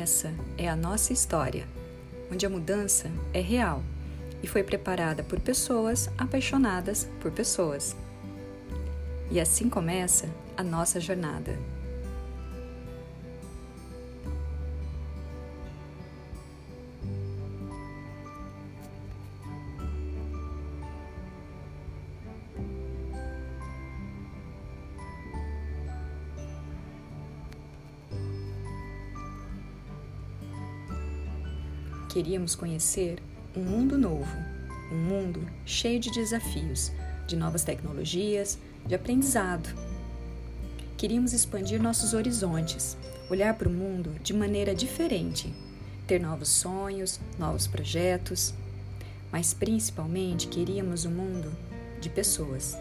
Essa é a nossa história, onde a mudança é real e foi preparada por pessoas apaixonadas por pessoas. E assim começa a nossa jornada. Queríamos conhecer um mundo novo, um mundo cheio de desafios, de novas tecnologias, de aprendizado. Queríamos expandir nossos horizontes, olhar para o mundo de maneira diferente, ter novos sonhos, novos projetos, mas principalmente queríamos um mundo de pessoas.